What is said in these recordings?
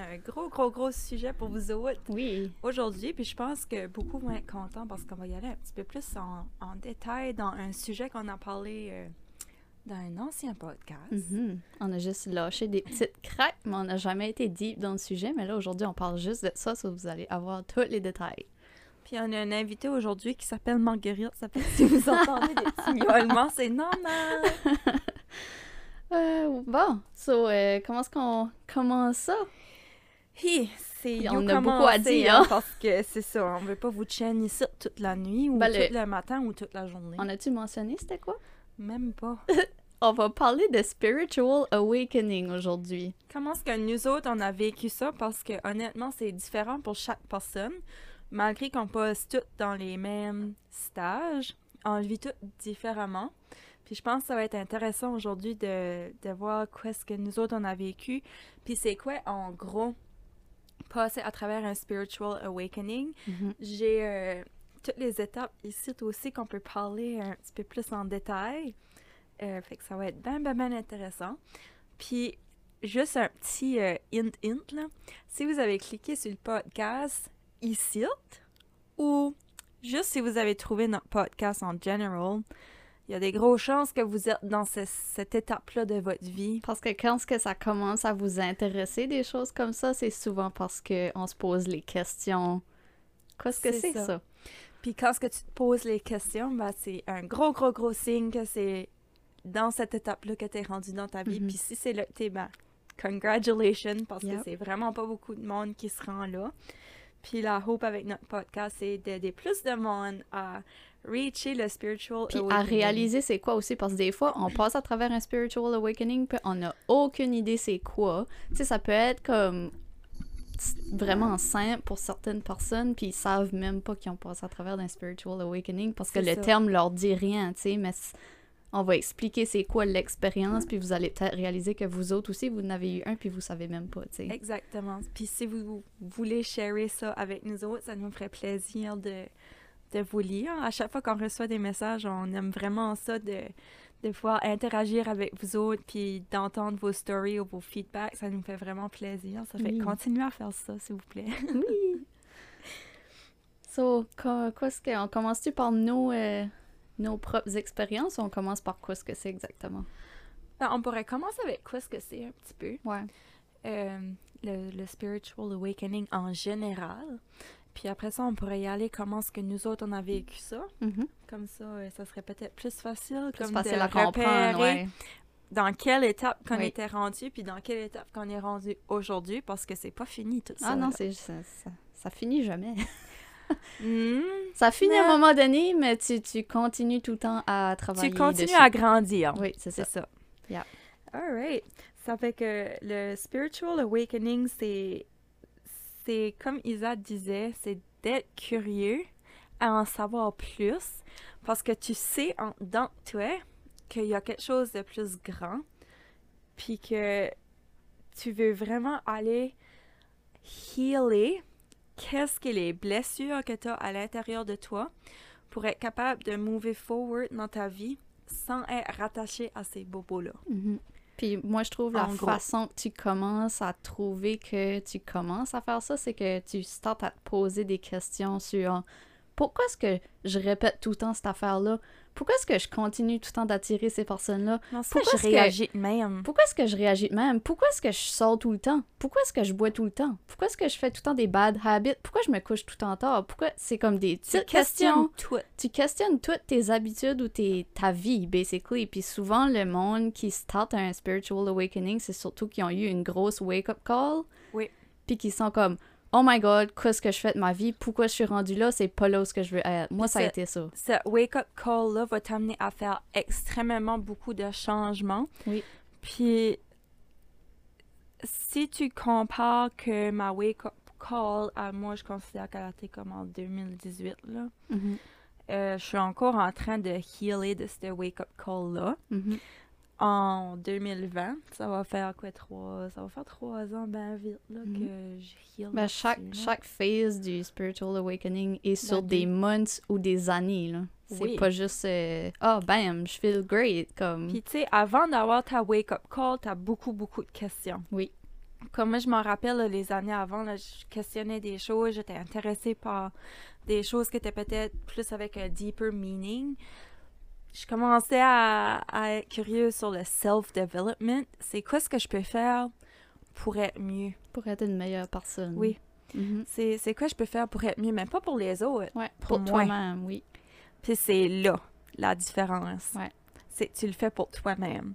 un gros, gros, gros sujet pour vous autres Oui. aujourd'hui. Puis je pense que beaucoup vont être contents parce qu'on va y aller un petit peu plus en, en détail dans un sujet qu'on a parlé euh, dans un ancien podcast. Mhm. On a juste lâché des petites craques, mais on n'a jamais été deep dans le sujet. Mais là, aujourd'hui, on parle juste de ça, so vous allez avoir tous les détails. Puis on a un invité aujourd'hui qui s'appelle Marguerite. Ça fait que si vous entendez des petits miaulements, c'est normal. Euh, bon, so, euh, comment est-ce qu'on commence ça? Hi, c'est on a beaucoup à dire, hein, hein. parce que c'est ça, on veut pas vous chaîner ici toute la nuit ou Ben, tout le- le matin ou toute la journée. On a-tu mentionné c'était quoi? Même pas. On va parler de Spiritual Awakening aujourd'hui. Comment est-ce que nous autres, on a vécu ça? Parce que honnêtement, c'est différent pour chaque personne. Malgré qu'on passe toutes dans les mêmes stages, on le vit tout différemment. Puis je pense que ça va être intéressant aujourd'hui de, de voir quoi est-ce que nous autres, on a vécu. Puis c'est quoi, en gros, passer à travers un spiritual awakening. J'ai euh, toutes les étapes ici aussi qu'on peut parler un petit peu plus en détail. Euh, fait que ça va être bien, bien, bien intéressant. Puis, juste un petit euh, hint, hint, là. Si vous avez cliqué sur le podcast ici, ou juste si vous avez trouvé notre podcast en general, il y a des grosses chances que vous êtes dans ce- cette étape-là de votre vie. Parce que quand que ça commence à vous intéresser des choses comme ça, c'est souvent parce que on se pose les questions. Qu'est-ce que C'est ça. ça? Puis quand ce que tu te poses les questions, ben, c'est un gros, gros, gros signe que c'est dans cette étape-là que tu es rendu dans ta vie. Mhm. Puis si c'est là que tu es, ben, congratulations, parce Yep. que c'est vraiment pas beaucoup de monde qui se rend là. Puis la hope avec notre podcast, c'est d'aider plus de monde à reacher le spiritual Puis à awakening. réaliser c'est quoi aussi, parce que des fois, on passe à travers un spiritual awakening, puis on n'a aucune idée c'est quoi. Tu sais, ça peut être comme vraiment simple pour certaines personnes, puis ils savent même pas qu'ils ont passé à travers d'un spiritual awakening, parce que le ça. terme leur dit rien, tu sais, mais on va expliquer c'est quoi l'expérience, puis vous allez peut-être réaliser que vous autres aussi, vous en avez eu un, puis vous savez même pas, tu sais. Exactement. Puis si vous voulez sharer ça avec nous autres, ça nous ferait plaisir de, de vous lire. À chaque fois qu'on reçoit des messages, on aime vraiment ça de, de pouvoir interagir avec vous autres puis d'entendre vos stories ou vos feedbacks. Ça nous fait vraiment plaisir. Ça fait Oui. continuer à faire ça, s'il vous plaît. Oui. So, quoi, quoi est-ce que, on commence-tu par nos, euh, nos propres expériences ou on commence par quoi est-ce que c'est exactement? Ben, on pourrait commencer avec quoi ce que c'est un petit peu. Ouais. Euh, le, le spiritual awakening en général. Puis après ça, on pourrait y aller comment est-ce que nous autres, on a vécu ça? Comme ça, euh, ça serait peut-être plus facile. Plus comme facile de à comprendre, ouais. dans quelle étape qu'on Oui. était rendu, puis dans quelle étape qu'on est rendu aujourd'hui, parce que c'est pas fini tout ça. Ah non, c'est ça, ça, ça finit jamais. Hmm, Ça finit à un moment donné, mais tu, tu continues tout le temps à travailler Tu continues dessus. à grandir. Oui, c'est C'est ça. ça. Yeah. All right. Ça fait que le spiritual awakening, c'est, c'est comme Isa disait, c'est d'être curieux, à en savoir plus, parce que tu sais en dans toi qu'il y a quelque chose de plus grand, puis que tu veux vraiment aller healer qu'est-ce que les blessures que tu as à l'intérieur de toi pour être capable de move forward dans ta vie sans être rattaché à ces bobos-là. Mhm. Puis moi, je trouve la En gros. façon que tu commences à trouver que tu commences à faire ça, c'est que tu startes à te poser des questions sur pourquoi est-ce que je répète tout le temps cette affaire-là? Pourquoi est-ce que je continue tout le temps d'attirer ces personnes-là? Pourquoi je réagis de même. Pourquoi est-ce que je réagis de même? Pourquoi est-ce que je sors tout le temps? Pourquoi est-ce que je bois tout le temps? Pourquoi est-ce que je fais tout le temps des bad habits? Pourquoi je me couche tout le temps tard? Pourquoi c'est comme des Tu petites questions? tout. Tu questionnes toutes tes habitudes ou tes, ta vie, basically. Puis souvent, le monde qui start un spiritual awakening, c'est surtout qui ont eu une grosse wake-up call. Oui. Puis qui sont comme, oh my god, qu'est-ce que je fais de ma vie? Pourquoi je suis rendue là? C'est pas là où ce que je veux être. Moi, Puis ça a été ça. Ce wake-up call-là va t'amener à faire extrêmement beaucoup de changements. Oui. Puis, si tu compares que ma wake-up call à moi, je considère qu'elle a été comme en 2018, là. Mhm. Euh, je suis encore en train de healer de ce wake-up call-là. Mhm. En 2020, ça va faire quoi, trois... Ça va faire trois ans ben vite, là, Mhm. que je heal Ben, chaque, chaque phase du spiritual awakening est sur Ben, des months ou des années. là. C'est Oui. pas juste euh, Ah, bam, je feel great. Comme... Puis, tu sais, avant d'avoir ta wake-up call, t'as beaucoup, beaucoup de questions. Oui. Comme moi, je m'en rappelle là, les années avant, là, je questionnais des choses, j'étais intéressée par des choses qui étaient peut-être plus avec un deeper meaning. Je commençais à, à être curieuse sur le self-development. C'est quoi ce que je peux faire pour être mieux? Pour être une meilleure personne. Oui. Mhm. C'est c'est quoi je peux faire pour être mieux, mais pas pour les autres. Ouais, Pour toi-même, oui. Puis c'est là la différence. Ouais. C'est que tu le fais pour toi-même.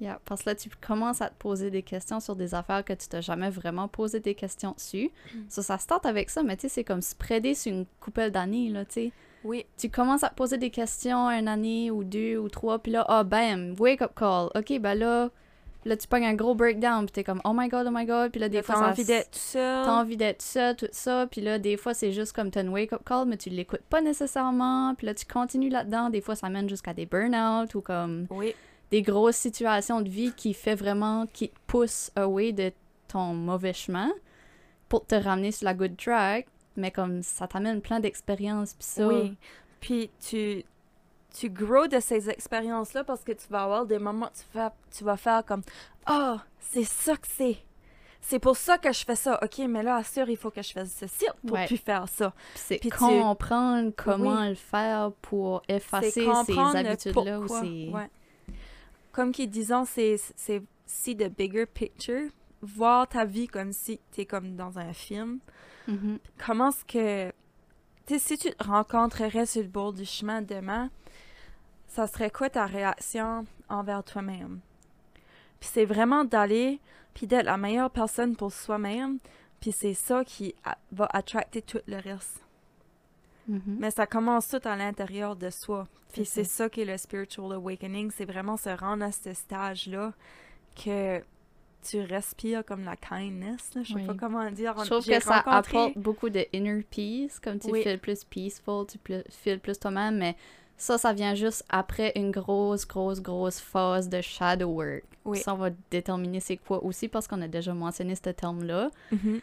Yeah, parce que là, tu commences à te poser des questions sur des affaires que tu t'as jamais vraiment posé des questions dessus. Mm. Ça, ça start avec ça, mais tu sais, c'est comme spreader sur une couple d'années, là, tu sais. Oui. Tu commences à te poser des questions une année ou deux ou trois, puis là, ah, bam, wake up call. OK, ben là, là, tu pognes un gros breakdown, puis t'es comme, oh my god, oh my god, puis là, des Des fois, ça envie d'être seul. T'as envie d'être seul, tout ça, puis là, des fois, c'est juste comme t'as une wake-up call, mais tu l'écoutes pas nécessairement, puis là, tu continues là-dedans. Des fois, ça mène jusqu'à des burn-out ou comme Oui. des grosses situations de vie qui fait vraiment, qui te poussent away de ton mauvais chemin pour te ramener sur la good track, mais comme ça t'amène plein d'expériences, puis ça. Oui. Puis tu, tu grows de ces expériences-là parce que tu vas avoir des moments où tu vas, tu vas faire comme Ah, c'est ça que c'est. C'est pour ça que je fais ça. OK, mais là, assure, il faut que je fasse ceci pour Ouais. plus faire ça. Puis c'est tu- comprendre comment Oui. le faire pour effacer ces habitudes-là ou ces... Ouais. Comme qu'ils disons, c'est c'est see the bigger picture. Voir ta vie comme si tu es comme dans un film. Mhm. comment est-ce que. Tu sais, si tu te rencontrerais sur le bord du chemin demain, ça serait quoi ta réaction envers toi-même? Puis c'est vraiment d'aller, puis d'être la meilleure personne pour soi-même, puis c'est ça qui va attracter tout le reste. Mhm. Mais ça commence tout à l'intérieur de soi. Puis C'est c'est ça qui est le spiritual awakening, c'est vraiment se rendre à ce stage-là que tu respires comme la kindness, là. je sais Oui. pas comment dire. Je trouve que ça rencontré- apporte beaucoup de inner peace, comme tu Oui. feels plus peaceful, tu feels plus toi-même, mais ça, ça vient juste après une grosse, grosse, grosse phase de shadow work. Oui. Ça, on va déterminer c'est quoi aussi parce qu'on a déjà mentionné ce terme-là. Mhm.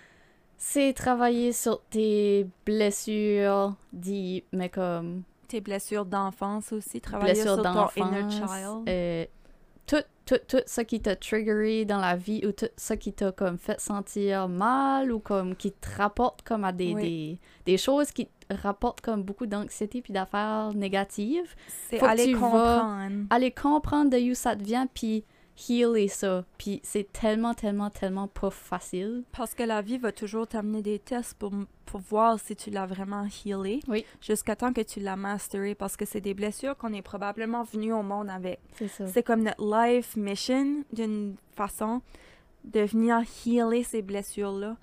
C'est travailler sur tes blessures, dit, mais comme Tes blessures d'enfance aussi, travailler blessures sur ton inner d'enfance, child. euh, tout, tout, tout ce qui t'a triggeré dans la vie ou tout ce qui t'a comme fait sentir mal ou comme qui te rapporte comme à des, Oui. des, des choses qui te rapportent comme beaucoup d'anxiété puis d'affaires négatives. C'est aller comprendre. Aller comprendre de où ça te vient puis healer ça. Puis c'est tellement, tellement, tellement pas facile. Parce que la vie va toujours t'amener des tests pour, pour voir si tu l'as vraiment healé. Oui. Jusqu'à temps que tu l'as masteré. Parce que c'est des blessures qu'on est probablement venu au monde avec. C'est ça. C'est comme notre life mission, d'une façon, de venir healer ces blessures-là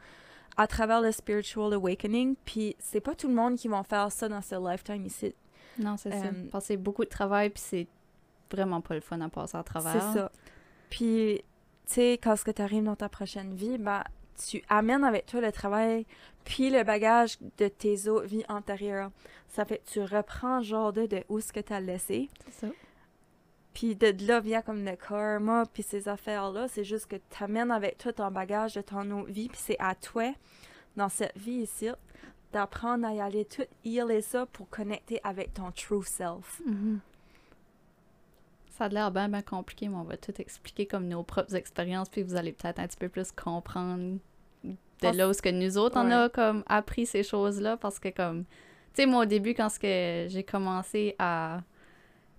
à travers le spiritual awakening. Puis c'est pas tout le monde qui va faire ça dans ce lifetime ici. Non, c'est ça. Euh, Parce que c'est beaucoup de travail puis c'est vraiment pas le fun à passer à travers. C'est ça. Puis, tu sais, quand ce que tu arrives dans ta prochaine vie, ben, tu amènes avec toi le travail, puis le bagage de tes autres vies antérieures. Ça fait que tu reprends genre de, de où ce que tu as laissé. C'est ça. Puis de là vient comme le karma, puis ces affaires-là. C'est juste que tu amènes avec toi ton bagage de ton autre vie, puis c'est à toi, dans cette vie ici, d'apprendre à y aller tout healer ça pour connecter avec ton true self. Mhm. Ça a l'air bien, bien compliqué, mais on va tout expliquer comme nos propres expériences, puis vous allez peut-être un petit peu plus comprendre de là où ce que nous autres, on a comme appris ces choses-là, parce que comme, tu sais, moi au début, quand que j'ai commencé à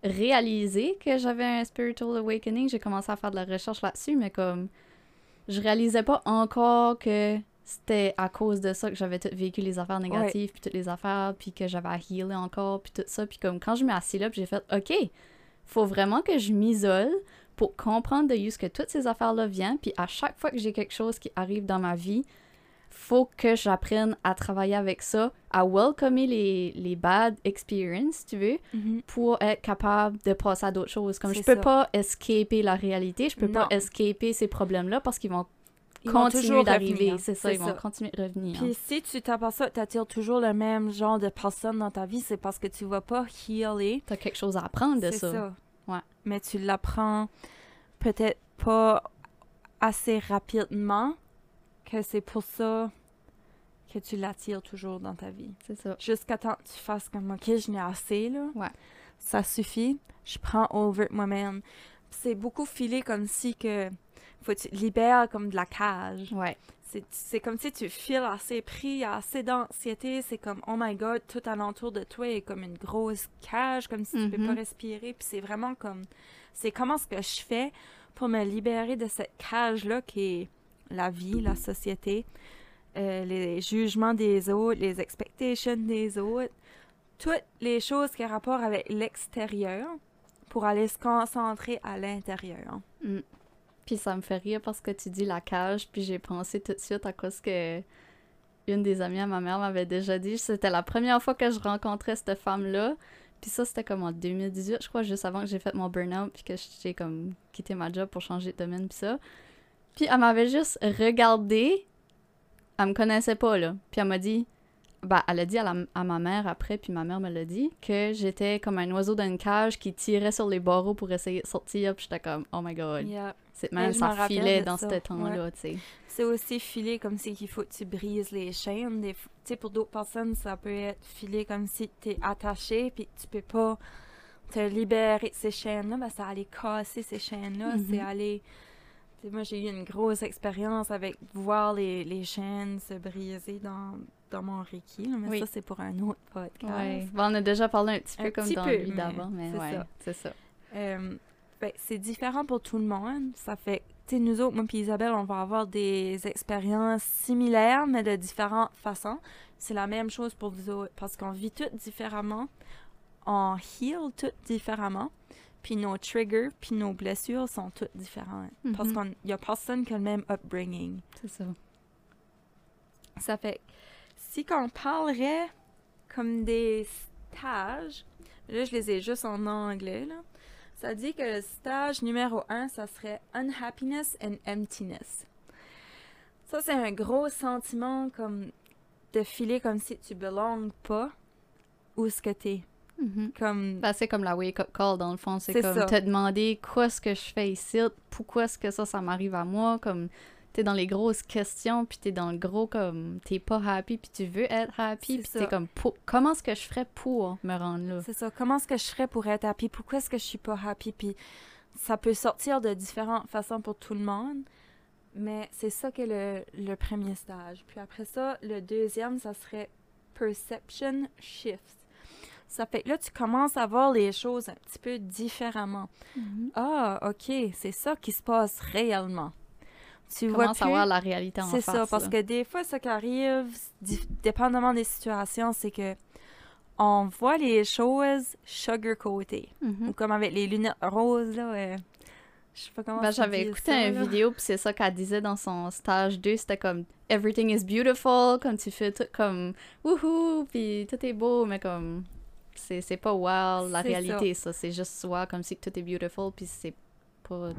réaliser que j'avais un spiritual awakening, j'ai commencé à faire de la recherche là-dessus, mais comme, je réalisais pas encore que c'était à cause de ça que j'avais tout vécu les affaires négatives, puis toutes les affaires, puis que j'avais à healer encore, puis tout ça. Puis comme quand je m'ai assis là, puis j'ai fait « OK, faut vraiment que je m'isole pour comprendre de ce que toutes ces affaires-là viennent. Puis à chaque fois que j'ai quelque chose qui arrive dans ma vie, faut que j'apprenne à travailler avec ça, à welcomer les, les bad experiences, si tu veux, pour être capable de passer à d'autres choses. Comme je peux ça. pas escaper la réalité, je peux pas escaper ces problèmes-là parce qu'ils vont Toujours d'arriver. revenir. C'est ça, ils vont ça. continuer de revenir. Puis si tu t'aperçois que tu attires toujours le même genre de personne dans ta vie, c'est parce que tu vas pas healer. T'as quelque chose à apprendre de C'est ça. ça. Ouais. Mais tu l'apprends peut-être pas assez rapidement que c'est pour ça que tu l'attires toujours dans ta vie. C'est ça. Jusqu'à temps que tu fasses comme OK, je n'ai assez là. Ouais. Ça suffit. Je prends over moi-même. C'est beaucoup filé comme si que faut que tu te libères comme de la cage. Ouais. C'est- comme si tu files assez pris, assez d'anxiété, c'est comme oh my god, tout alentour de toi est comme une grosse cage, comme si tu peux pas respirer, puis c'est vraiment comme c'est comment ce que je fais pour me libérer de cette cage là qui est la vie, la société, euh, les jugements des autres, les expectations des autres, toutes les choses qui ont rapport avec l'extérieur pour aller se concentrer à l'intérieur. Puis ça me fait rire parce que tu dis la cage, puis j'ai pensé tout de suite à cause que une des amies à ma mère m'avait déjà dit, c'était la première fois que je rencontrais cette femme-là. Puis ça, c'était comme en 2018, je crois, juste avant que j'ai fait mon burn-out, puis que j'ai comme quitté ma job pour changer de domaine, puis ça. Puis elle m'avait juste regardé. Elle me connaissait pas, là. Puis elle m'a dit, bah, elle a dit à, ma mère après, puis ma mère me l'a dit, que j'étais comme un oiseau dans une cage qui tirait sur les barreaux pour essayer de sortir. Puis j'étais comme, oh my god. C'est même ça filait dans ce temps-là, tu sais. C'est aussi filé comme si qu'il faut que tu brises les chaînes. Des... Tu sais, pour d'autres personnes, ça peut être filé comme si tu es attaché puis tu peux pas te libérer de ces chaînes-là. Ben, ça allait casser ces chaînes-là. Mhm. C'est aller... Moi, j'ai eu une grosse expérience avec voir les, les chaînes se briser dans, dans mon Reiki. là, mais Oui. ça, c'est pour un autre podcast. Ouais. Bon, on a déjà parlé un petit peu Un comme petit dans peu, lui d'avant, mais c'est ouais, ça. c'est ça. Euh, fait que c'est différent pour tout le monde. Ça fait, tu sais, nous autres, moi et Isabelle, on va avoir des expériences similaires, mais de différentes façons. C'est la même chose pour vous autres, parce qu'on vit toutes différemment. On heal toutes différemment. Puis nos triggers, puis nos blessures sont toutes différentes. Parce Mhm. qu'il n'y a personne qui a le même upbringing. C'est ça. Ça fait si qu'on parlerait comme des stages, là je les ai juste en anglais là. Ça dit que le stage numéro un, ça serait unhappiness and emptiness. Ça c'est un gros sentiment comme de filer comme si tu belonges pas où ce que t'es. Mhm. Comme Ben, c'est comme la wake-up call, dans le fond. C'est comme ça. te demander quoi est-ce que je fais ici, pourquoi est-ce que ça, ça m'arrive à moi, comme t'es dans les grosses questions, puis t'es dans le gros comme t'es pas happy, puis tu veux être happy, puis t'es comme pour- comment est-ce que je ferais pour me rendre là? C'est ça. Comment est-ce que je ferais pour être happy? Pourquoi est-ce que je suis pas happy? Puis ça peut sortir de différentes façons pour tout le monde. Mais c'est ça qui est le, le premier stage. Puis après ça, le deuxième, ça serait perception shift. Ça fait que là, tu commences à voir les choses un petit peu différemment. Mhm. Ah, OK, c'est ça qui se passe réellement. Tu vois plus- voir la réalité en c'est face. ça, parce là? que des fois, ce qui arrive, dépendamment des situations, c'est que on voit les choses sugar-coatées. Mhm. Ou comme avec les lunettes roses, là. euh, je sais pas comment Ben, j'avais écouté ça, une là. vidéo, puis c'est ça qu'elle disait dans son stage 2, c'était comme « Everything is beautiful », comme tu fais tout comme « Wouhou », puis tout est beau, mais comme c'est c'est pas wow, la C'est réalité, ça. C'est juste wow, comme si tout est beautiful, puis c'est pas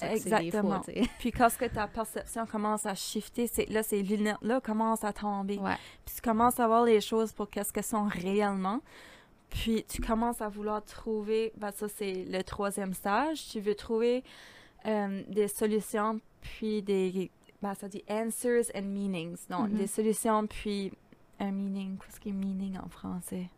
des fois, Exactement. Puis quand que ta perception commence à shifter, c'est là, ces lunettes-là commencent à tomber. Ouais. Puis tu commences à voir les choses pour qu'est-ce qu'elles sont réellement. Puis tu commences à vouloir trouver, ben ça c'est le troisième stage, tu veux trouver euh, des solutions, puis des, ben ça dit answers and meanings. Donc Mhm. des solutions, puis un meaning. Qu'est-ce qui est meaning en français?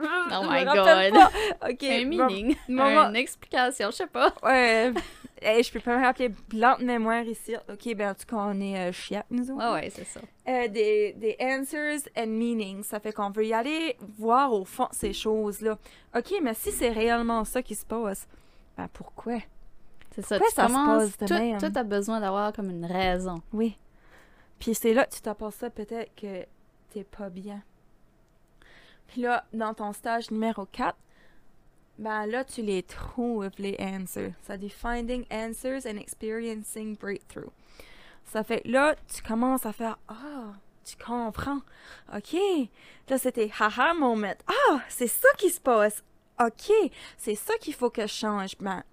Oh Je my God. pas. Ok. Un bon, meaning, une explication, je sais pas. Ouais. Hey, je peux pas me rappeler blanc de mémoire ici. Ok, ben en tout cas, on est euh, nous autres. Ouais, ouais, c'est ça. Euh, des, des answers and meanings. Ça fait qu'on veut y aller voir au fond ces choses-là. OK, mais si c'est réellement ça qui se passe, ben pourquoi? C'est ça. Pourquoi tu ça se passe de tout, même? tout a besoin d'avoir comme une raison. Oui. Puis c'est là que tu t'aperçois peut-être que t'es pas bien. Puis là, dans ton stage numéro 4, ben là, tu les trouves, les answers. Ça dit Finding Answers and Experiencing Breakthrough. Ça fait là, tu commences à faire Ah, tu comprends. OK. Là, c'était haha moment. Ah, c'est ça qui se passe. OK. C'est ça qu'il faut que je change. Ben,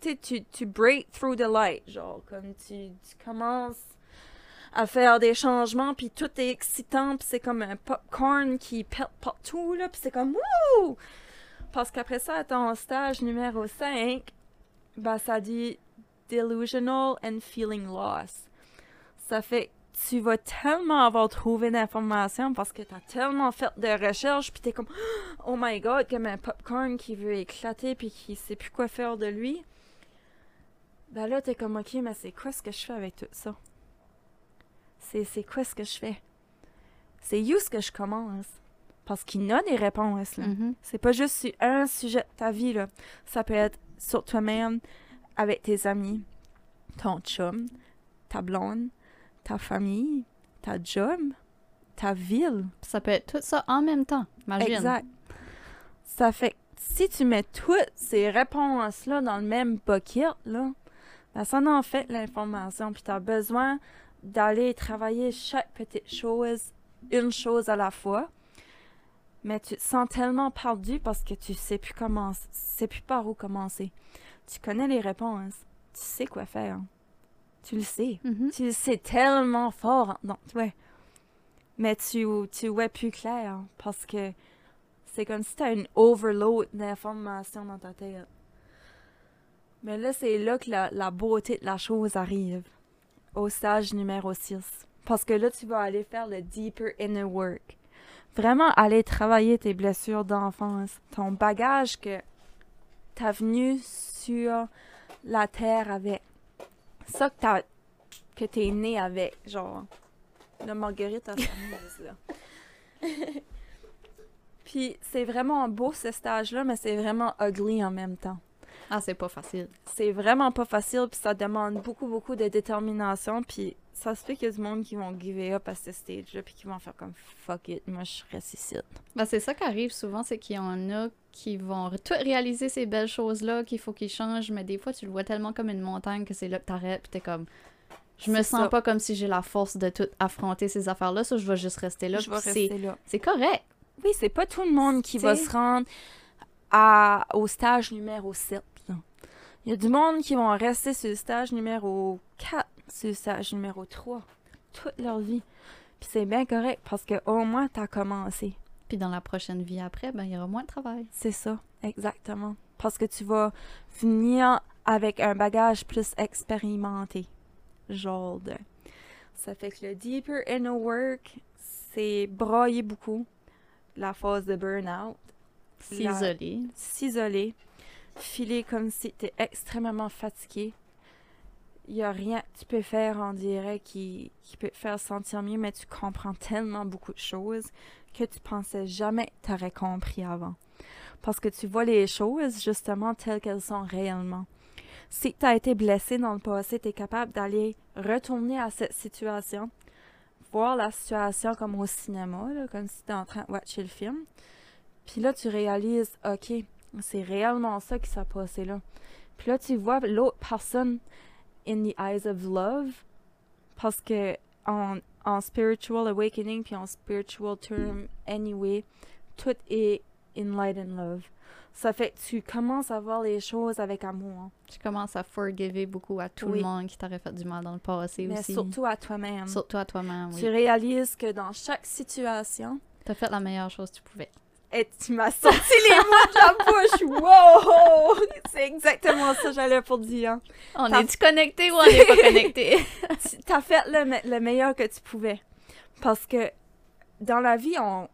tu, tu break through the light. Genre, comme tu, tu commences à faire des changements, puis tout est excitant, puis c'est comme un popcorn qui pète partout, là, puis c'est comme Wouh! Parce qu'après ça, ton stage numéro 5, ben, ça dit delusional and feeling lost. Ça fait tu vas tellement avoir trouvé d'informations parce que tu as tellement fait de recherches, puis tu es comme Oh my god, comme un popcorn qui veut éclater, puis qui sait plus quoi faire de lui. Ben là, t'es comme, ok, mais c'est quoi ce que je fais avec tout ça? C'est, c'est quoi ce que je fais? C'est où ce que je commence? Parce qu'il y a des réponses, là. Mhm. C'est pas juste sur un sujet de ta vie, là. Ça peut être sur toi-même, avec tes amis, ton chum, ta blonde, ta famille, ta job, ta ville. Ça peut être tout ça en même temps. Imagine. Exact. Ça fait que si tu mets toutes ces réponses-là dans le même bucket, là, ben ça en fait l'information. Puis tu as besoin d'aller travailler chaque petite chose, une chose à la fois. Mais tu te sens tellement perdu parce que tu sais plus comment, tu sais plus par où commencer. Tu connais les réponses. Tu sais quoi faire. Tu le sais. Mhm. Tu le sais tellement fort. Mais tu, tu vois plus clair parce que c'est comme si tu as une overload d'informations dans ta tête. Mais là, c'est là que la, la beauté de la chose arrive. Au stage numéro 6. Parce que là, tu vas aller faire le deeper inner work. Vraiment aller travailler tes blessures d'enfance. Ton bagage que t'as venu sur la terre avec. Ça que t'as que t'es né avec, genre. La marguerite à là. Puis c'est vraiment beau ce stage-là, mais c'est vraiment ugly en même temps. Ah, c'est pas facile. C'est vraiment pas facile, puis ça demande beaucoup, beaucoup de détermination, puis ça se fait qu'il y a du monde qui vont give up à ce stage-là, puis qui vont faire comme fuck it, moi je reste ici. Ben, c'est ça qui arrive souvent, c'est qu'il y en a qui vont tout réaliser ces belles choses-là, qu'il faut qu'ils changent, mais des fois, tu le vois tellement comme une montagne que c'est là que t'arrêtes, puis t'es comme... Je me sens ça. pas comme si j'ai la force de tout affronter ces affaires-là, ça, je vais juste rester là. je vais rester là. C'est correct. Oui, c'est pas tout le monde qui va se rendre à, au stage numéro 7. Il y a du monde qui vont rester sur le stage numéro 4, sur le stage numéro 3, toute leur vie. Puis c'est bien correct parce que au moins t'as commencé. Puis dans la prochaine vie après, ben, il y aura moins de travail. C'est ça, exactement. Parce que tu vas venir avec un bagage plus expérimenté. Genre de. Ça fait que le deeper inner work, c'est broyer beaucoup. La phase de burn-out. S'isoler. S'isoler. Filer comme si tu es extrêmement fatigué. Il n'y a rien que tu peux faire, on dirait, qui, qui peut te faire sentir mieux, mais tu comprends tellement beaucoup de choses que tu pensais jamais que tu compris avant. Parce que tu vois les choses justement telles qu'elles sont réellement. Si tu as été blessé dans le passé, tu es capable d'aller retourner à cette situation, voir la situation comme au cinéma, comme si tu es en train de watcher le film. Puis là, tu réalises, OK, c'est réellement ça qui s'est passé là. Puis là, tu vois l'autre personne in the eyes of love. Parce que en, en spiritual awakening, puis en spiritual term anyway, tout est in light and love. Ça fait que tu commences à voir les choses avec amour. Tu commences à forgiver beaucoup à tout Oui. le monde qui t'aurait fait du mal dans le passé Mais aussi. surtout à toi-même. Surtout à toi-même, Tu oui. réalises que dans chaque situation, T'as fait la meilleure chose que tu pouvais. Et tu m'as sorti les mots de la bouche. Wow! C'est exactement ça que j'allais pour dire. On est-tu connecté ou on n'est pas connecté? t'as fait le, me- le meilleur que tu pouvais. Parce que dans la vie, on,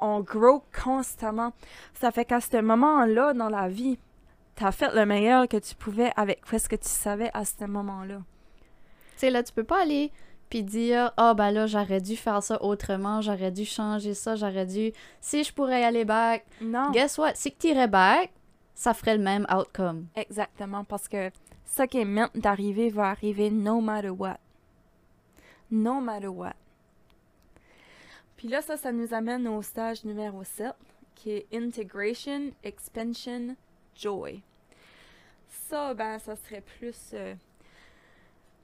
on grow constamment. Ça fait qu'à ce moment-là, dans la vie, t'as fait le meilleur que tu pouvais avec ce que tu savais à ce moment-là. tu sais, là, tu peux pas aller puis dire Ah, ben là, j'aurais dû faire ça autrement, j'aurais dû changer ça, j'aurais dû. Si je pourrais aller back. Non. Guess what? Si tu irais back, ça ferait le même outcome. Exactement, parce que ce qui est meant d'arriver va arriver no matter what. No matter what. Puis là, ça, ça nous amène au stage numéro 7, qui est Integration, Expansion, Joy. Ça, ben, ça serait plus... euh,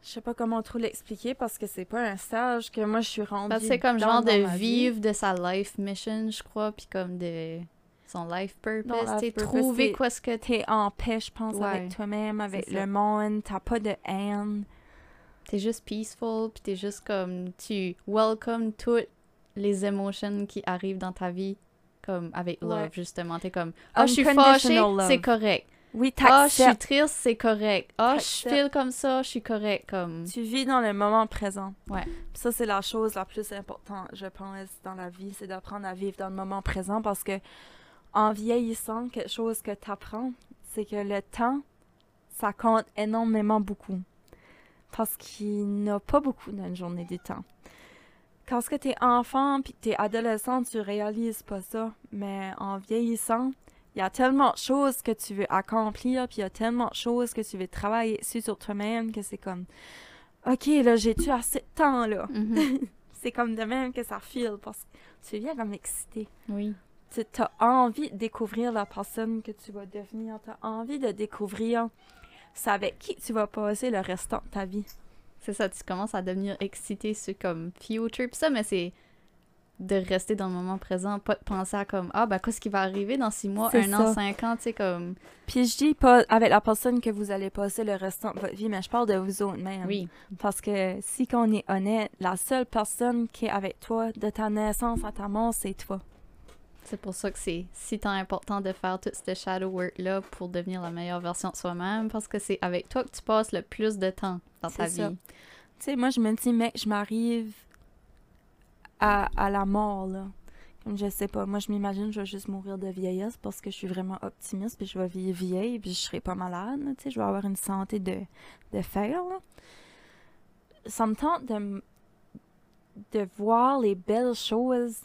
je sais pas comment trop l'expliquer parce que c'est pas un stage que moi je suis rendue. C'est comme genre de vie. vivre de sa life mission, je crois, puis comme de son life purpose. Trouver c'est- quoi ce que T'es en paix, je pense, Ouais, avec toi-même, avec le monde. T'as pas de haine. t'es juste peaceful, puis t'es juste comme tu welcome toutes les émotions qui arrivent dans ta vie, comme avec love, Ouais. justement. T'es comme ah, je suis fâchée, c'est correct. Oui, Ah, je suis triste, c'est correct. Ah, je T'acceptes. feel comme ça, je suis correct. Comme Tu vis dans le moment présent. Ouais. Ça, c'est la chose la plus importante, je pense, dans la vie, c'est d'apprendre à vivre dans le moment présent parce que en vieillissant, quelque chose que tu apprends, c'est que le temps, ça compte énormément beaucoup. Parce qu'il n'a pas beaucoup dans une journée du temps. Quand tu es enfant puis tu es adolescent, tu réalises pas ça. Mais en vieillissant, il y a tellement de choses que tu veux accomplir, puis il y a tellement de choses que tu veux travailler dessus sur toi-même que c'est comme OK, là, j'ai-tu assez de temps, là? Mhm. c'est comme de même que ça file parce que tu viens comme excité. Oui. Tu as envie de découvrir la personne que tu vas devenir. Tu as envie de découvrir c'est avec qui tu vas passer le restant de ta vie. C'est ça, tu commences à devenir excité sur comme future. Pis ça, mais c'est de rester dans le moment présent, pas de penser à comme ah ben qu'est-ce qui va arriver dans six mois, un an, cinq ans, tu sais comme Puis je dis pas avec la personne que vous allez passer le restant de votre vie, mais je parle de vous autres même. oui, Parce que si qu'on est honnête, la seule personne qui est avec toi de ta naissance à ta mort, c'est toi. c'est pour ça que c'est si tant important de faire tout ce shadow work là pour devenir la meilleure version de soi-même parce que c'est avec toi que tu passes le plus de temps dans ta C'est ça. vie. Tu sais, moi, je me dis, mec, je m'arrive à, à la mort, là. Comme je sais pas, moi, je m'imagine, je vais juste mourir de vieillesse parce que je suis vraiment optimiste, puis je vais vivre vieille, puis je serai pas malade, tu sais, je vais avoir une santé de, de fer, là. Ça me tente de, de voir les belles choses,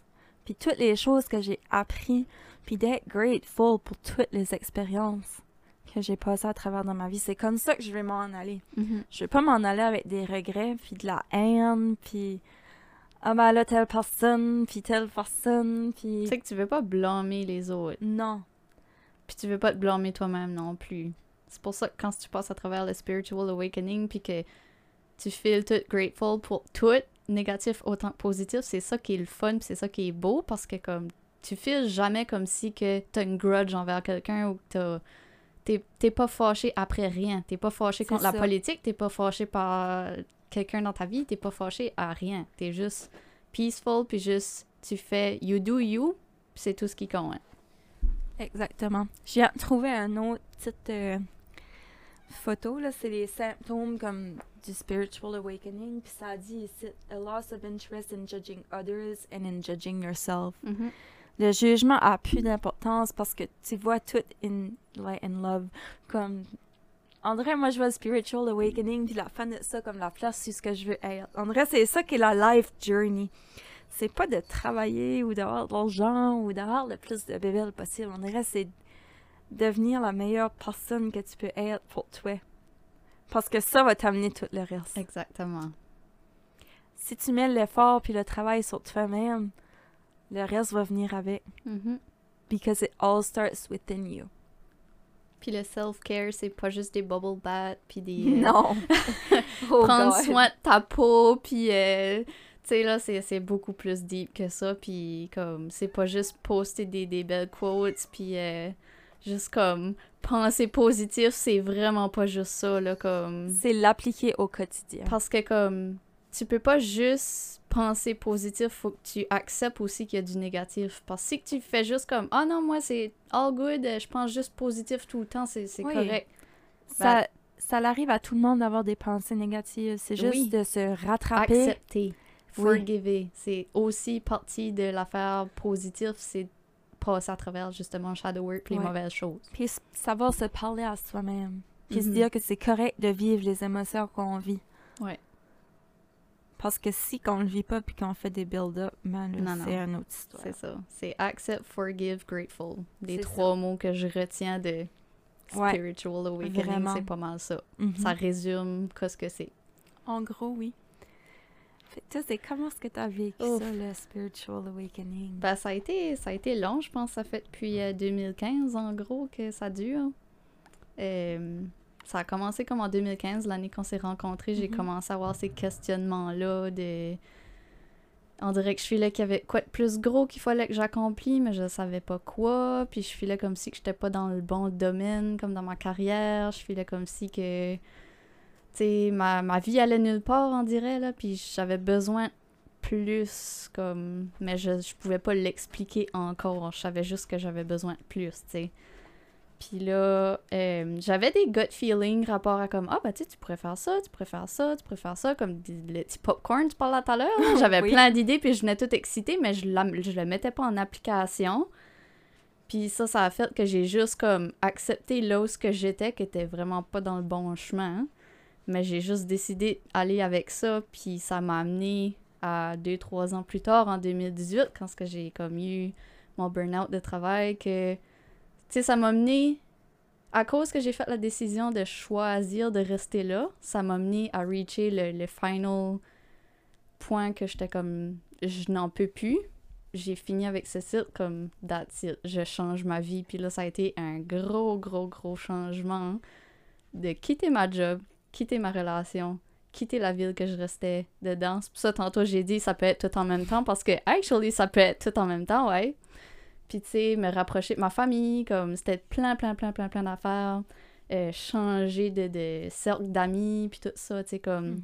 puis toutes les choses que j'ai appris, puis d'être grateful pour toutes les expériences que j'ai passées à travers dans ma vie. C'est comme ça que je vais m'en aller Mhm. je vais pas m'en aller avec des regrets, puis de la haine, puis ah ben là, telle personne, puis telle personne, puis... Tu sais que tu veux pas blâmer les autres. Non. Puis tu veux pas te blâmer toi-même non plus. C'est pour ça que quand tu passes à travers le spiritual awakening puis que tu feels tout grateful pour tout, négatif autant que positif, c'est ça qui est le fun, c'est ça qui est beau parce que comme tu feels jamais comme si que t'as une grudge envers quelqu'un ou que t'as t'es pas fâché après rien, t'es pas fâché contre la politique, t'es pas fâché par quelqu'un dans ta vie, t'es pas fâché à rien, t'es juste peaceful puis juste tu fais you do you, puis c'est tout ce qui compte. Exactement. J'ai trouvé un autre petite euh, photo, là, c'est les symptômes comme du spiritual awakening, puis ça dit ici, a loss of interest in judging others and in judging yourself. Mhm. Le jugement a plus d'importance parce que tu vois tout in light and love. Comme. En vrai, moi, je vois spiritual awakening puis la fin de ça comme la place sur ce que je veux être. En vrai, c'est ça qui est la life journey. C'est pas de travailler ou d'avoir de l'argent ou d'avoir le plus de bébés possible. En vrai, c'est devenir la meilleure personne que tu peux être pour toi. Parce que ça va t'amener tout le reste. Exactement. Si tu mets l'effort puis le travail sur toi-même, le reste va venir avec. Mhm. Because it all starts within you. Puis le self-care, c'est pas juste des bubble baths, puis des... euh, Non. Oh prendre God. soin de ta peau, puis... euh, tu sais, là, c'est c'est beaucoup plus deep que ça, puis comme... C'est pas juste poster des, des belles quotes, puis euh, juste comme... Penser positif, c'est vraiment pas juste ça, là, comme... C'est l'appliquer au quotidien. Parce que comme... Tu peux pas juste penser positif, faut que tu acceptes aussi qu'il y a du négatif. Parce que si tu fais juste comme « Ah non, moi, c'est all good, je pense juste positif tout le temps, c'est Oui. correct. » Ça, ça arrive à tout le monde d'avoir des pensées négatives. C'est juste Oui. de se rattraper. accepter, Oui. forgiver. C'est aussi partie de l'affaire positive, c'est passer à travers justement shadow work les Ouais. mauvaises choses. Puis savoir se parler à soi-même. Puis se Mhm. dire que c'est correct de vivre les émotions qu'on vit. Ouais. Parce que si qu'on le vit pas puis qu'on fait des build-up, non. c'est une autre histoire. C'est ça. C'est accept, forgive, grateful. Les trois mots que je retiens de Ouais. spiritual awakening, Vraiment. c'est pas mal ça. Mhm. Ça résume qu'est-ce que c'est. En gros, oui. Toi, c'est comment est-ce que t'as vécu Ouf. ça, le spiritual awakening? Ben, ça a été, ça a été long, je pense. Ça fait depuis euh, 2015, en gros, que ça dure. Euh, ça a commencé comme en 2015, l'année qu'on s'est rencontrés. J'ai Mhm. commencé à avoir ces questionnements-là de... On dirait que je filais qu'il y avait quoi de plus gros qu'il fallait que j'accomplis, mais je savais pas quoi. Puis je filais comme si que j'étais pas dans le bon domaine, comme dans ma carrière. Je filais comme si que... Tu sais, ma, ma vie allait nulle part, on dirait, là. Puis j'avais besoin plus, comme... Mais je, je pouvais pas l'expliquer encore. Je savais juste que j'avais besoin de plus, tu sais. Puis là, euh, j'avais des gut feelings rapport à comme, ah, bah, tu sais, tu pourrais faire ça, tu pourrais faire ça, tu pourrais faire ça, comme des- le petit popcorn, tu parlais tout à l'heure. J'avais Oui. plein d'idées, puis je venais tout excitée, mais je, la, je le mettais pas en application. Puis ça, ça a fait que j'ai juste comme accepté là où ce que j'étais, qui était vraiment pas dans le bon chemin. Mais j'ai juste décidé d'aller avec ça, puis ça m'a amené à deux, trois ans plus tard, en 2018, quand j'ai comme eu mon burn-out de travail, que, sais, ça m'a amené, à cause que j'ai fait la décision de choisir de rester là, ça m'a amené à reacher le, le final point que j'étais comme, je n'en peux plus, j'ai fini avec ce site comme that's je change ma vie. Puis là, ça a été un gros, gros, gros changement de quitter ma job, quitter ma relation, quitter la ville que je restais dedans. C'est pour ça, tantôt, j'ai dit ça peut être tout en même temps parce que, actually, ça peut être tout en même temps, ouais. Puis, tu sais, me rapprocher de ma famille, comme c'était plein, plein, plein, plein, plein d'affaires. Euh, changer de, de cercle d'amis, puis tout ça, tu sais, comme. Mhm.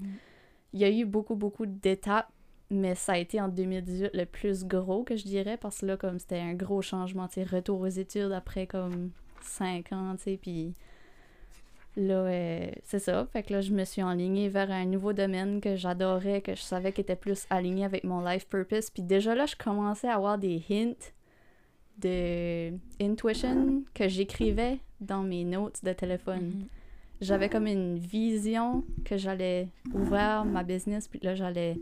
Il y a eu beaucoup, beaucoup d'étapes mais ça a été en 2018 le plus gros que je dirais parce que là comme c'était un gros changement tu sais retour aux études après comme 5 ans tu sais puis là euh, c'est ça fait que là je me suis enlignée vers un nouveau domaine que j'adorais que je savais qui était plus aligné avec mon life purpose puis déjà là je commençais à avoir des hints de intuition que j'écrivais dans mes notes de téléphone Mhm. j'avais comme une vision que j'allais ouvrir ma business puis là j'allais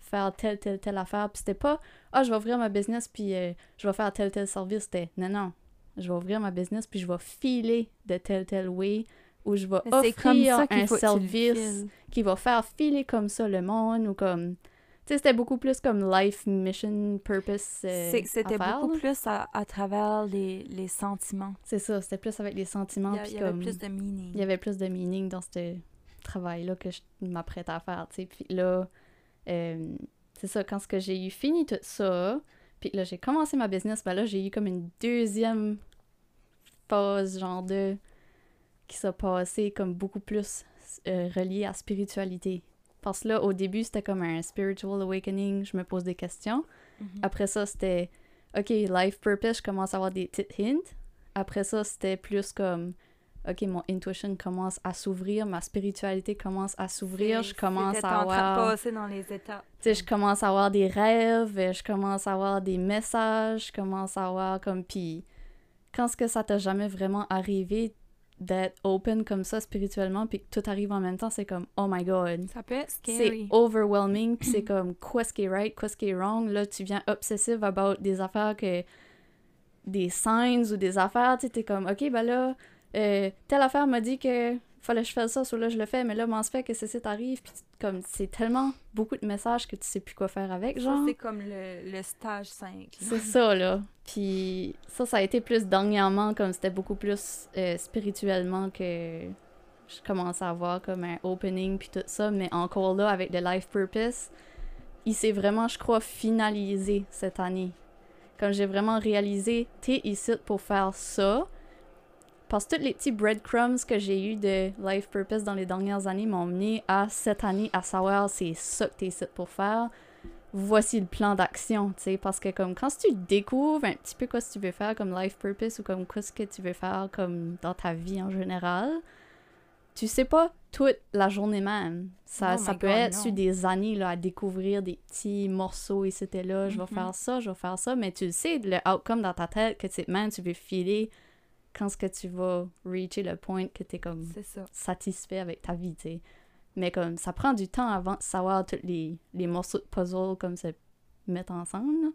faire telle telle telle affaire puis c'était pas ah je vais ouvrir ma business puis euh, je vais faire tel tel service c'était non non je vais ouvrir ma business puis je vais filer de tel tel way ou je vais Mais C'est comme offrir ça un service qui va faire filer comme ça le monde ou comme sais c'était beaucoup plus comme life mission purpose euh, C'était beaucoup là. plus à, à travers les, les sentiments. c'est ça c'était plus avec les sentiments Il y, avait plus de meaning. il y avait plus de meaning dans ce travail-là que je m'apprête à faire, tu sais. Puis là, euh, c'est ça, quand ce que j'ai eu fini tout ça, puis là, j'ai commencé ma business, ben là, j'ai eu comme une deuxième phase, genre de... qui s'est passée comme beaucoup plus euh, reliée à spiritualité. Parce que là, au début, c'était comme un spiritual awakening, je me pose des questions. Mhm. Après ça, c'était OK, life purpose, je commence à avoir des petites hints. Après ça, c'était plus comme OK, mon intuition commence à s'ouvrir, ma spiritualité commence à s'ouvrir, je commence à en train de avoir passer dans les étapes. tu sais, je commence à avoir des rêves, je commence à avoir des messages, je commence à avoir comme puis quand est-ce que ça t'a jamais vraiment arrivé d'être open comme ça spirituellement puis que tout arrive en même temps, c'est comme oh my god. Ça peut être C'est scary. overwhelming, puis c'est comme quoi ce qui est right, quoi ce qui est wrong? Là, tu viens obsessive about des affaires que. des signs ou des affaires, tu sais, t'es comme, ok, ben là, euh, telle affaire m'a dit que fallait que je fasse ça, soit là je le fais, mais là, m'en se fait que ceci t'arrive, puis comme, c'est tellement beaucoup de messages que tu sais plus quoi faire avec, Ça, genre. c'est comme le, le stage 5. là. C'est ça, là. Puis ça, ça a été plus dernièrement, comme c'était beaucoup plus euh, spirituellement que je commençais à avoir comme un opening puis tout ça, mais encore là, avec le life purpose, il s'est vraiment, je crois, finalisé cette année. Comme j'ai vraiment réalisé, t'es ici pour faire ça. Parce que tous les petits breadcrumbs que j'ai eu de life purpose dans les dernières années m'ont mené à cette année à savoir c'est ça que t'es pour faire voici le plan d'action, tu sais, parce que comme quand tu découvres un petit peu quoi ce que tu veux faire comme life purpose ou comme quoi ce que tu veux faire comme dans ta vie en général, tu sais pas toute la journée même. Ça, Oh ça peut God, être sur des années là, à découvrir des petits morceaux et c'était là, je vais Mhm. faire ça, je vais faire ça, mais tu le sais, le outcome dans ta tête que tu même tu veux filer quand ce que tu vas reacher le point que tu es comme ça. satisfait avec ta vie, tu sais. Mais comme ça prend du temps avant de savoir tous les, les morceaux de puzzle comme se mettre ensemble. là.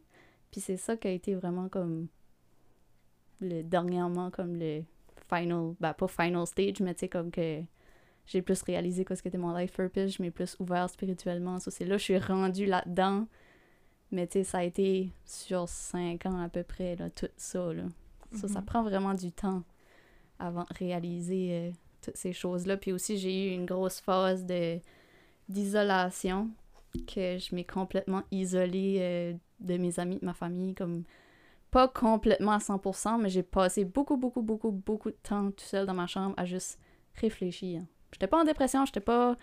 Puis c'est ça qui a été vraiment comme le dernièrement comme le final, bah pas final stage, mais tu sais comme que j'ai plus réalisé quoi ce qu'était mon life purpose, je m'ai plus ouvert spirituellement, ça c'est là je suis rendue là-dedans. Mais tu sais ça a été sur cinq ans à peu près là tout ça là. Ça ça Mhm. prend vraiment du temps avant de réaliser euh, toutes ces choses-là. Puis aussi, j'ai eu une grosse phase de d'isolation, que je m'ai complètement isolée euh, de mes amis, de ma famille, comme pas complètement à 100%, mais j'ai passé beaucoup, beaucoup, beaucoup, beaucoup de temps tout seul dans ma chambre à juste réfléchir. J'étais pas en dépression, j'étais pas...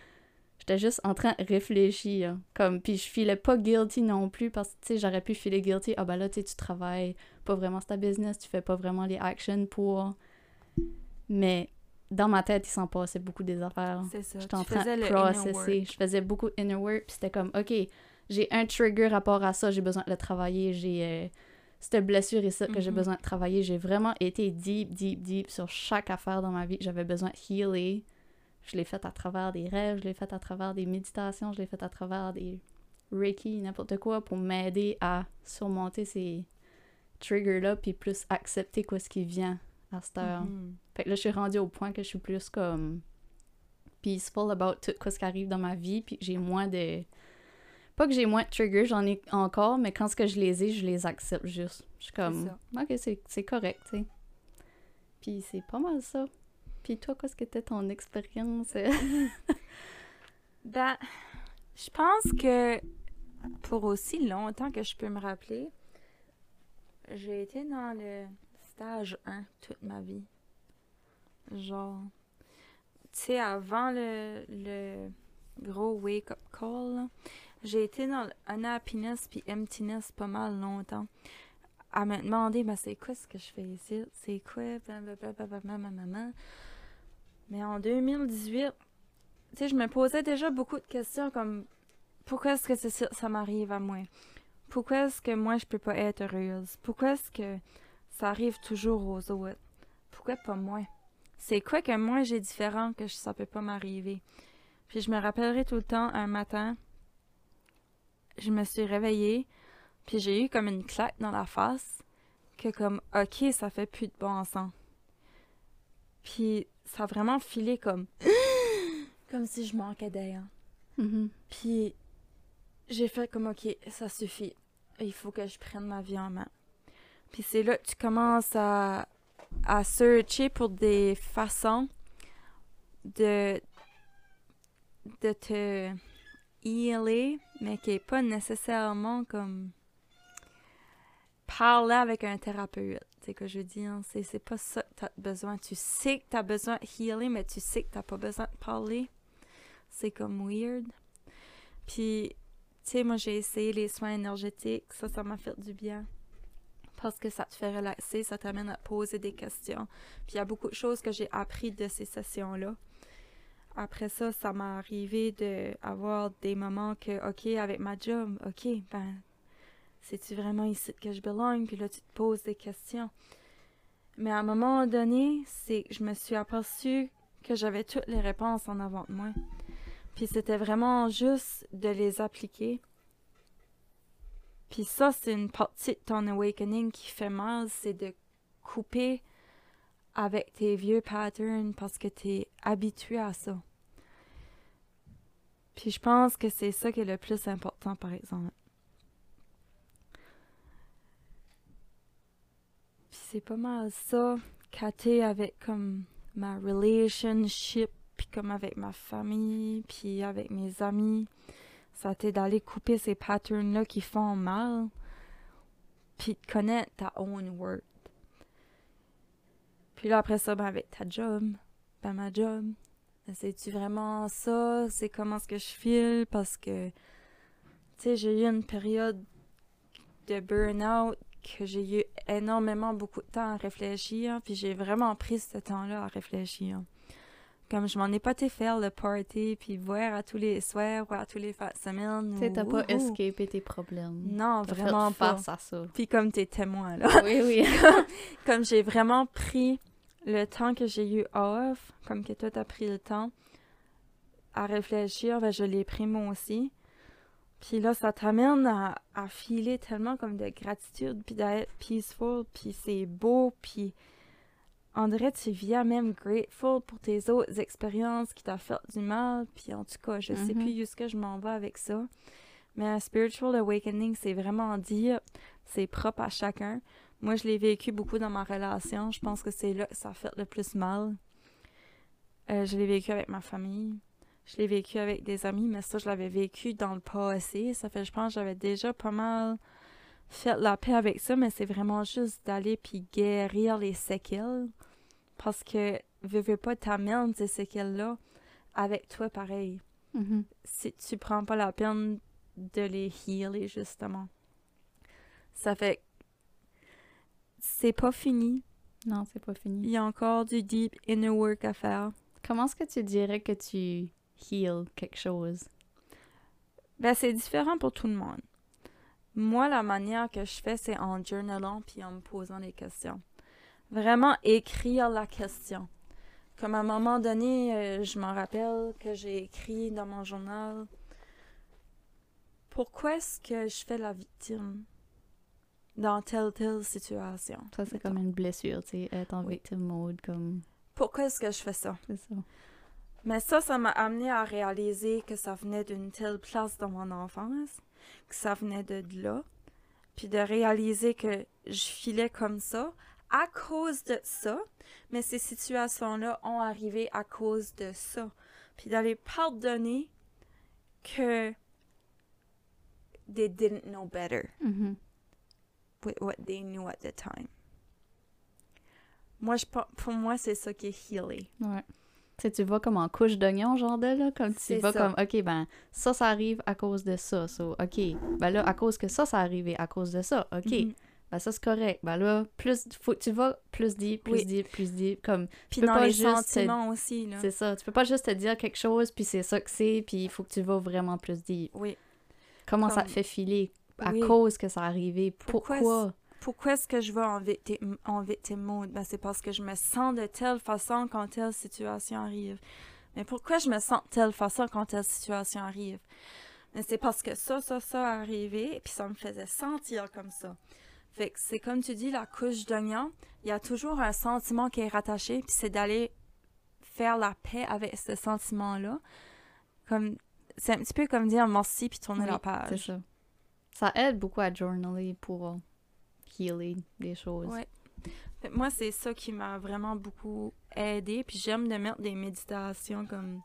J'étais juste en train de réfléchir. Comme, puis je filais pas guilty non plus parce que, tu sais, j'aurais pu filer guilty. Ah ben là, tu sais, tu travailles pas vraiment ta business, tu fais pas vraiment les actions pour... Mais dans ma tête, il s'en passait beaucoup des affaires. C'est ça. J'étais en train de processer. Je faisais beaucoup inner work, puis c'était comme, OK, j'ai un trigger rapport à ça, j'ai besoin de le travailler, j'ai euh, cette blessure ici que j'ai Mhm. besoin de travailler. J'ai vraiment été deep, deep, deep sur chaque affaire dans ma vie j'avais besoin de healer. Je l'ai fait à travers des rêves, je l'ai fait à travers des méditations, je l'ai fait à travers des Reiki, n'importe quoi, pour m'aider à surmonter ces triggers-là, puis plus accepter quoi ce qui vient à cette heure. Mhm. Fait que là, je suis rendue au point que je suis plus comme peaceful about tout ce qui arrive dans ma vie, puis j'ai moins de... Pas que j'ai moins de triggers, j'en ai encore, mais quand ce que je les ai, je les accepte juste. Je suis comme, ok, c'est- c'est correct, tu sais. Puis c'est pas mal ça. Puis toi, qu'est-ce que était ton expérience? Ben, je pense que pour aussi longtemps que je peux me rappeler, j'ai été dans le stage 1 toute ma vie. Genre, tu sais, avant le, le gros wake-up call, j'ai été dans le unhappiness puis emptiness pas mal longtemps. À me demander, ben c'est quoi ce que je fais ici? C'est quoi? Blablabla. Mais en 2018, tu sais, je me posais déjà beaucoup de questions comme pourquoi est-ce que ça m'arrive à moi? Pourquoi est-ce que moi je peux pas être heureuse? Pourquoi est-ce que ça arrive toujours aux autres? Pourquoi pas moi? C'est quoi que moi j'ai différent que ça peut pas m'arriver? Puis je me rappellerai tout le temps un matin, je me suis réveillée, puis j'ai eu comme une claque dans la face, que comme, ok, ça fait plus de bon sens. Puis ça a vraiment filé comme, comme si je manquais d'air. Mhm. Puis j'ai fait comme ok, ça suffit. Il faut que je prenne ma vie en main. Puis c'est là que tu commences à, à searcher pour des façons de de te healer, mais qui est pas nécessairement comme parler avec un thérapeute. Tu sais que je veux dire, c'est c'est pas ça que t'as besoin. Tu sais que t'as besoin de healer, mais tu sais que t'as pas besoin de parler. C'est comme weird. Puis, tu moi, j'ai essayé les soins énergétiques. Ça, ça m'a fait du bien. Parce que ça te fait relaxer, ça t'amène à poser des questions. Puis, il y a beaucoup de choses que j'ai appris de ces sessions-là. Après ça, ça m'est arrivé d'avoir des moments que, OK, avec ma job, OK, ben, c'est-tu vraiment ici que je belong? Puis là, tu te poses des questions. Mais à un moment donné, c'est je me suis aperçue que j'avais toutes les réponses en avant de moi. Puis c'était vraiment juste de les appliquer. Puis ça, c'est une partie de ton awakening qui fait mal, c'est de couper avec tes vieux patterns parce que tu es habitué à ça. Puis je pense que c'est ça qui est le plus important, par exemple. Puis c'est pas mal ça, cater avec comme ma relationship puis comme avec ma famille, puis avec mes amis, ça a été d'aller couper ces patterns-là qui font mal, puis de connaître ta own worth. Puis là, après ça, ben, avec ta job, ben, ma job, ben, c'est-tu vraiment ça? C'est comment est-ce que je file? Parce que, tu sais, j'ai eu une période de burn-out que j'ai eu énormément beaucoup de temps à réfléchir, puis j'ai vraiment pris ce temps-là à réfléchir. Comme je m'en ai pas été faire le party, puis voir à tous les soirs ou à tous les fins de semaine. Tu sais, t'as pas escapé tes problèmes. Non, vraiment pas. face à ça. Puis comme t'es témoin, là. Oui, oui. comme j'ai vraiment pris le temps que j'ai eu off, comme que toi t'as pris le temps à réfléchir, ben je l'ai pris moi aussi. Puis là, ça t'amène à, à filer tellement comme de gratitude, puis d'être peaceful, puis c'est beau, puis on dirait que tu viens même grateful pour tes autres expériences qui t'ont fait du mal, puis en tout cas, je sais Mhm. plus où ce que je m'en vais avec ça. Mais un spiritual awakening, c'est vraiment dire, c'est propre à chacun. Moi, je l'ai vécu beaucoup dans ma relation. Je pense que c'est là que ça a fait le plus mal. Euh, je l'ai vécu avec ma famille. Je l'ai vécu avec des amis, mais ça, je l'avais vécu dans le passé. Ça fait, je pense, j'avais déjà pas mal fait la paix avec ça, mais c'est vraiment juste d'aller puis guérir les séquelles. Parce que, veux, veux pas, t'amènes ces séquelles-là avec toi pareil. Mhm. Si tu prends pas la peine de les healer, justement. Ça fait c'est pas fini. Non, c'est pas fini. Il y a encore du deep inner work à faire. Comment est-ce que tu dirais que tu heal quelque chose? Ben, c'est différent pour tout le monde. Moi, la manière que je fais, c'est en journalant puis en me posant des questions. Vraiment écrire la question. Comme à un moment donné, euh, je m'en rappelle que j'ai écrit dans mon journal Pourquoi est-ce que je fais la victime dans telle telle situation? Ça, c'est comme une blessure, tu sais, être en Oui. victim mode, comme. Pourquoi est-ce que je fais ça? C'est ça. Mais ça, ça m'a amené à réaliser que ça venait d'une telle place dans mon enfance, que ça venait de là, puis de réaliser que je filais comme ça à cause de ça, mais ces situations-là ont arrivé à cause de ça. Puis d'aller pardonner que they didn't know better Mhm. with what they knew at the time. Moi, je, pour moi, c'est ça qui est healing. Ouais. Tu sais, tu vas comme en couche d'oignon, genre de là, comme tu vas ça. comme, OK, ben, ça, ça arrive à cause de ça. So, OK, ben là, à cause que ça, ça arrivé à cause de ça. OK, Mhm. ben ça, c'est correct. Ben là, plus, faut que tu vas plus deep, plus Oui. deep, plus deep, comme, Puis dans pas les juste te- sentiments aussi, là. c'est ça. Tu peux pas juste te dire quelque chose, puis c'est ça que c'est, puis il faut que tu vas vraiment plus deep. Oui. Comment ça te fait filer? À Oui. cause que ça arrivé? Pourquoi Pourquoi? Pourquoi est-ce que je vais en victime, en victime mode? Ben, c'est parce que je me sens de telle façon quand telle situation arrive. Mais pourquoi je me sens de telle façon quand telle situation arrive? Mais c'est parce que ça, ça, ça arrivé, puis ça me faisait sentir comme ça. Fait que c'est comme tu dis, la couche d'oignon, il y a toujours un sentiment qui est rattaché, puis c'est d'aller faire la paix avec ce sentiment-là. Comme, c'est un petit peu comme dire merci puis tourner Oui, la page. C'est ça. Ça aide beaucoup à journaler pour euh, healer des choses. Ouais. Moi, c'est ça qui m'a vraiment beaucoup aidé. Puis j'aime de mettre des méditations comme.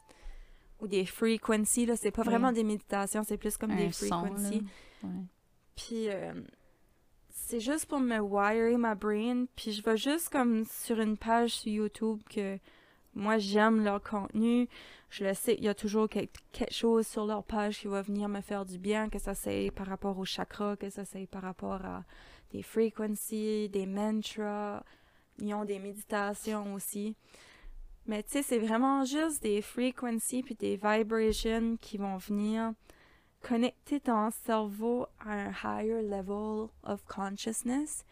ou des frequencies, là. C'est pas vraiment des méditations, c'est plus comme des Un son, frequencies. Ouais. Puis euh, c'est juste pour me wirer ma brain. Puis je vais juste comme sur une page sur YouTube que moi j'aime leur contenu. Je le sais, il y a toujours quel- quelque chose sur leur page qui va venir me faire du bien, que ça c'est par rapport au chakra, que ça c'est par rapport à des frequencies, des mantras. Ils ont des méditations aussi. Mais tu sais, c'est vraiment juste des frequencies puis des vibrations qui vont venir connecter ton cerveau à un higher level of consciousness.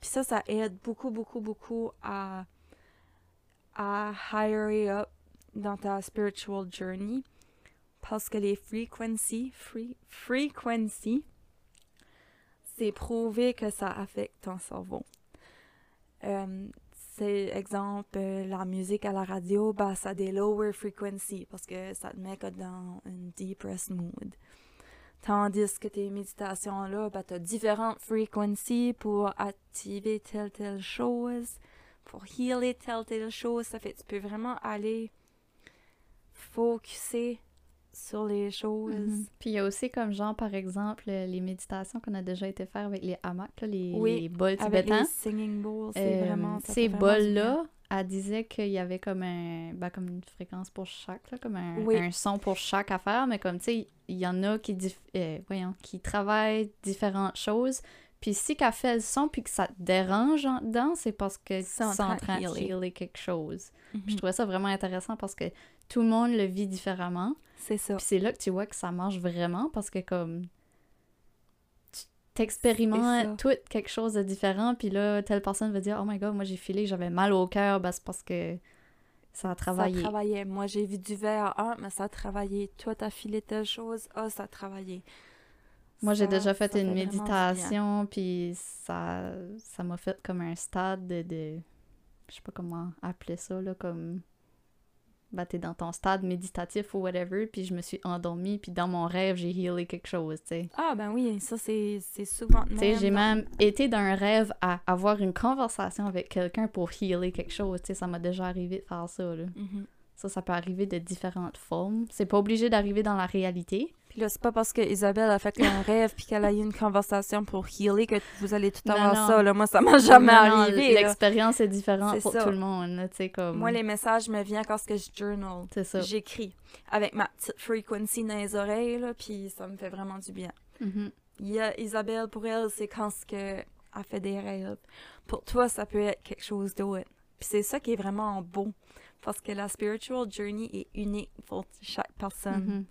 Puis ça, ça aide beaucoup, beaucoup, beaucoup à, à higher up dans ta spiritual journey. Parce que les frequencies, free, frequencies, c'est prouvé que ça affecte ton cerveau. Euh, c'est exemple euh, la musique à la radio, bah ça a des lower frequencies parce que ça te met dans une depressed mood. Tandis que tes méditations-là, bah, tu as différentes frequencies pour activer telle, telle chose, pour healer telle, telle chose. Ça fait que tu peux vraiment aller focuser sur les choses. Mhm. Puis il y a aussi comme genre, par exemple, euh, les méditations qu'on a déjà été faire avec les hamacs, là, les, Oui, les bols Avec tibétains. les singing bowls, c'est Euh, vraiment... ça ces bols-là, elle disait qu'il y avait comme un ben, comme une fréquence pour chaque, là, comme un, Oui. un son pour chaque affaire, mais comme tu sais, il y en a qui euh, voyons, qui travaillent différentes choses. Puis si qu'elle fait le son puis que ça te dérange en dedans, c'est parce que en c'est en train de healer. quelque chose. Puis je Mhm. trouvais ça vraiment intéressant parce que tout le monde le vit différemment. C'est ça. Puis c'est là que tu vois que ça marche vraiment parce que comme tu t'expérimentes tout quelque chose de différent puis là telle personne va dire oh my god moi j'ai filé j'avais mal au cœur ben c'est parce que ça a travaillé. Ça travaillait. Moi, j'ai vu du verre, ah, mais ça a travaillé. Toi, t'as filé telle chose, ah, ça a travaillé. Moi j'ai déjà fait une méditation puis ça ça m'a fait comme un stade de, de je sais pas comment appeler ça là comme bah t'es dans ton stade méditatif ou whatever puis je me suis endormie puis dans mon rêve j'ai healé quelque chose tu sais. Ah, ben oui, ça, c'est c'est souvent Tu sais, j'ai dans- même été dans un rêve à avoir une conversation avec quelqu'un pour healer quelque chose. Tu sais, ça m'a déjà arrivé de faire ça. Là. Mhm. Ça, ça peut arriver de différentes formes. C'est pas obligé d'arriver dans la réalité. Puis là, c'est pas parce que Isabelle a fait un rêve puis qu'elle a eu une conversation pour healer que vous allez tout Non, avoir non. ça. Là. Moi, ça m'a jamais Non, non, arrivé. L'expérience est différente pour ça. tout le monde. là, comme... Moi, les messages me viennent quand que je journal. C'est ça. J'écris avec ma petite frequency dans les oreilles, là, puis ça me fait vraiment du bien. Mhm. Il y a Isabelle, pour elle, c'est quand ce que elle fait des rêves. Pour toi, ça peut être quelque chose d'autre. Puis c'est ça qui est vraiment beau. Parce que la spiritual journey est unique pour chaque personne. Mhm.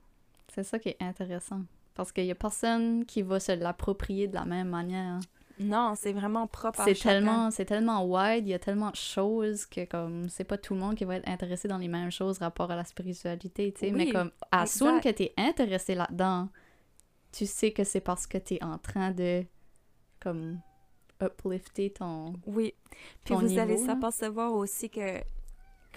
C'est ça qui est intéressant. Parce qu'il y a personne qui va se l'approprier de la même manière. Non, c'est vraiment propre à tellement, c'est tellement wide, il y a tellement de choses que comme c'est pas tout le monde qui va être intéressé dans les mêmes choses rapport à la spiritualité, tu sais. Mais comme à soon que t'es intéressé là-dedans, tu sais que c'est parce que t'es en train de comme uplifter ton. Oui. Puis ton vous allez niveau, là. s'apercevoir aussi que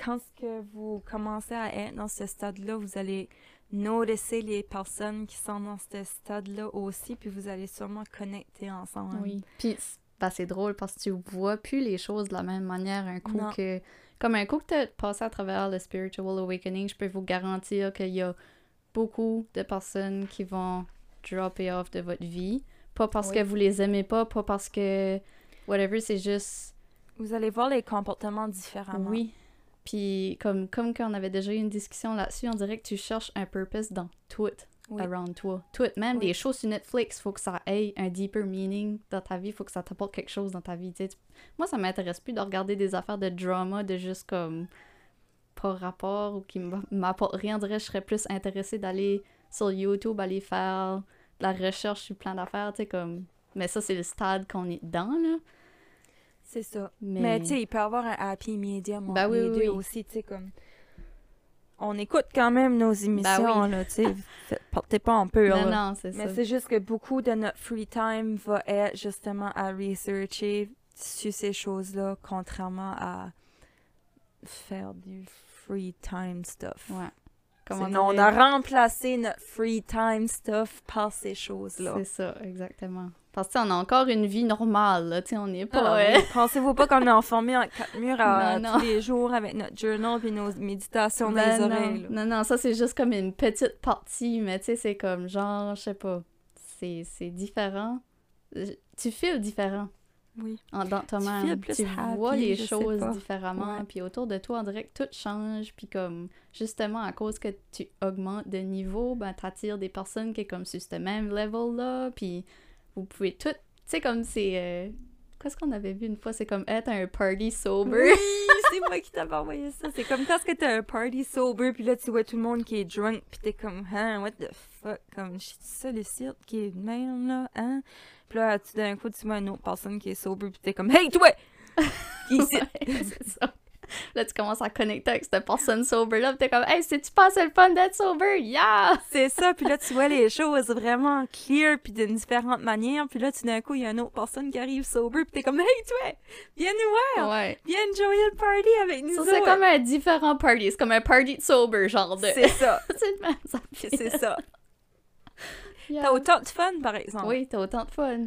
quand ce que vous commencez à être dans ce stade-là, vous allez noticer les personnes qui sont dans ce stade-là aussi, puis vous allez sûrement connecter ensemble. Oui. Puis ben, c'est drôle parce que tu vois plus les choses de la même manière un coup Non. que comme un coup que t'as passé à travers le spiritual awakening, je peux vous garantir qu'il y a beaucoup de personnes qui vont dropper off de votre vie, pas parce Oui. que vous les aimez pas, pas parce que whatever, c'est juste Vous allez voir les comportements différemment. oui. Puis comme comme quand on avait déjà eu une discussion là-dessus, on dirait que tu cherches un purpose dans tout Oui. around toi. Tout, même Oui. des shows sur Netflix, faut que ça ait un deeper meaning dans ta vie, faut que ça t'apporte quelque chose dans ta vie. Moi, ça m'intéresse plus de regarder des affaires de drama de juste comme pas rapport ou qui m- m'apportent rien. On dirait que je serais plus intéressée d'aller sur YouTube, aller faire de la recherche sur plein d'affaires, tu sais, comme... Mais ça, c'est le stade qu'on est dedans, là. C'est ça. Mais, Mais, tu sais, il peut y avoir un happy medium entre Ben oui, les oui, deux oui. aussi, tu sais, comme... On écoute quand même nos émissions, là, tu sais. Portez pas en peur, non, là. non, c'est Mais ça. c'est juste que beaucoup de notre free time va être justement à researcher sur ces choses-là, contrairement à faire du free time stuff. Ouais. On a remplacé notre free time stuff par ces choses-là. C'est ça, exactement. Parce que tu sais, on a encore une vie normale, là, tu sais, on n'est pas... Ah, euh. Pensez-vous pas qu'on est enfermé en quatre murs à, Non, tous les jours avec notre journal puis nos méditations dans Ben les oreilles? Non, non, non, ça c'est juste comme une petite partie, mais tu sais, c'est comme genre, je sais pas, c'est différent. Tu files différent Oui. en, dans Tu feels plus Tu vois happy, les choses différemment, Ouais. puis autour de toi, on dirait que tout change, puis comme, justement, à cause que tu augmentes de niveau, ben t'attires des personnes qui sont comme sur ce même level-là, puis vous pouvez tout, tu sais, comme c'est... euh, Qu'est-ce qu'on avait vu une fois? C'est comme être un party sober. Oui, c'est moi qui t'avais envoyé ça. C'est comme quand t'as un party sober, puis là, tu vois tout le monde qui est drunk, puis t'es comme, hein, what the fuck? Comme, je suis ça, le site qui est de même, là, hein? Puis là, tu, d'un coup, tu vois une autre personne qui est sober, puis t'es comme, hey, toi! Qui? Ouais, c'est ça. Là, tu commences à connecter avec cette personne sober-là, pis t'es comme, hey, c'est-tu pas le fun d'être sober? Yeah! C'est ça, puis là, tu vois les choses vraiment clear, puis d'une différente manière, puis là, tout d'un coup, il y a une autre personne qui arrive sober, puis t'es comme, hey, toi! Viens nous voir! Ouais. Viens enjoyer le party avec nous c'est comme un différent party. C'est comme un party de sober, genre de. C'est ça, c'est ça fait. c'est ça. Yeah. T'as autant de fun, par exemple. Oui, t'as autant de fun.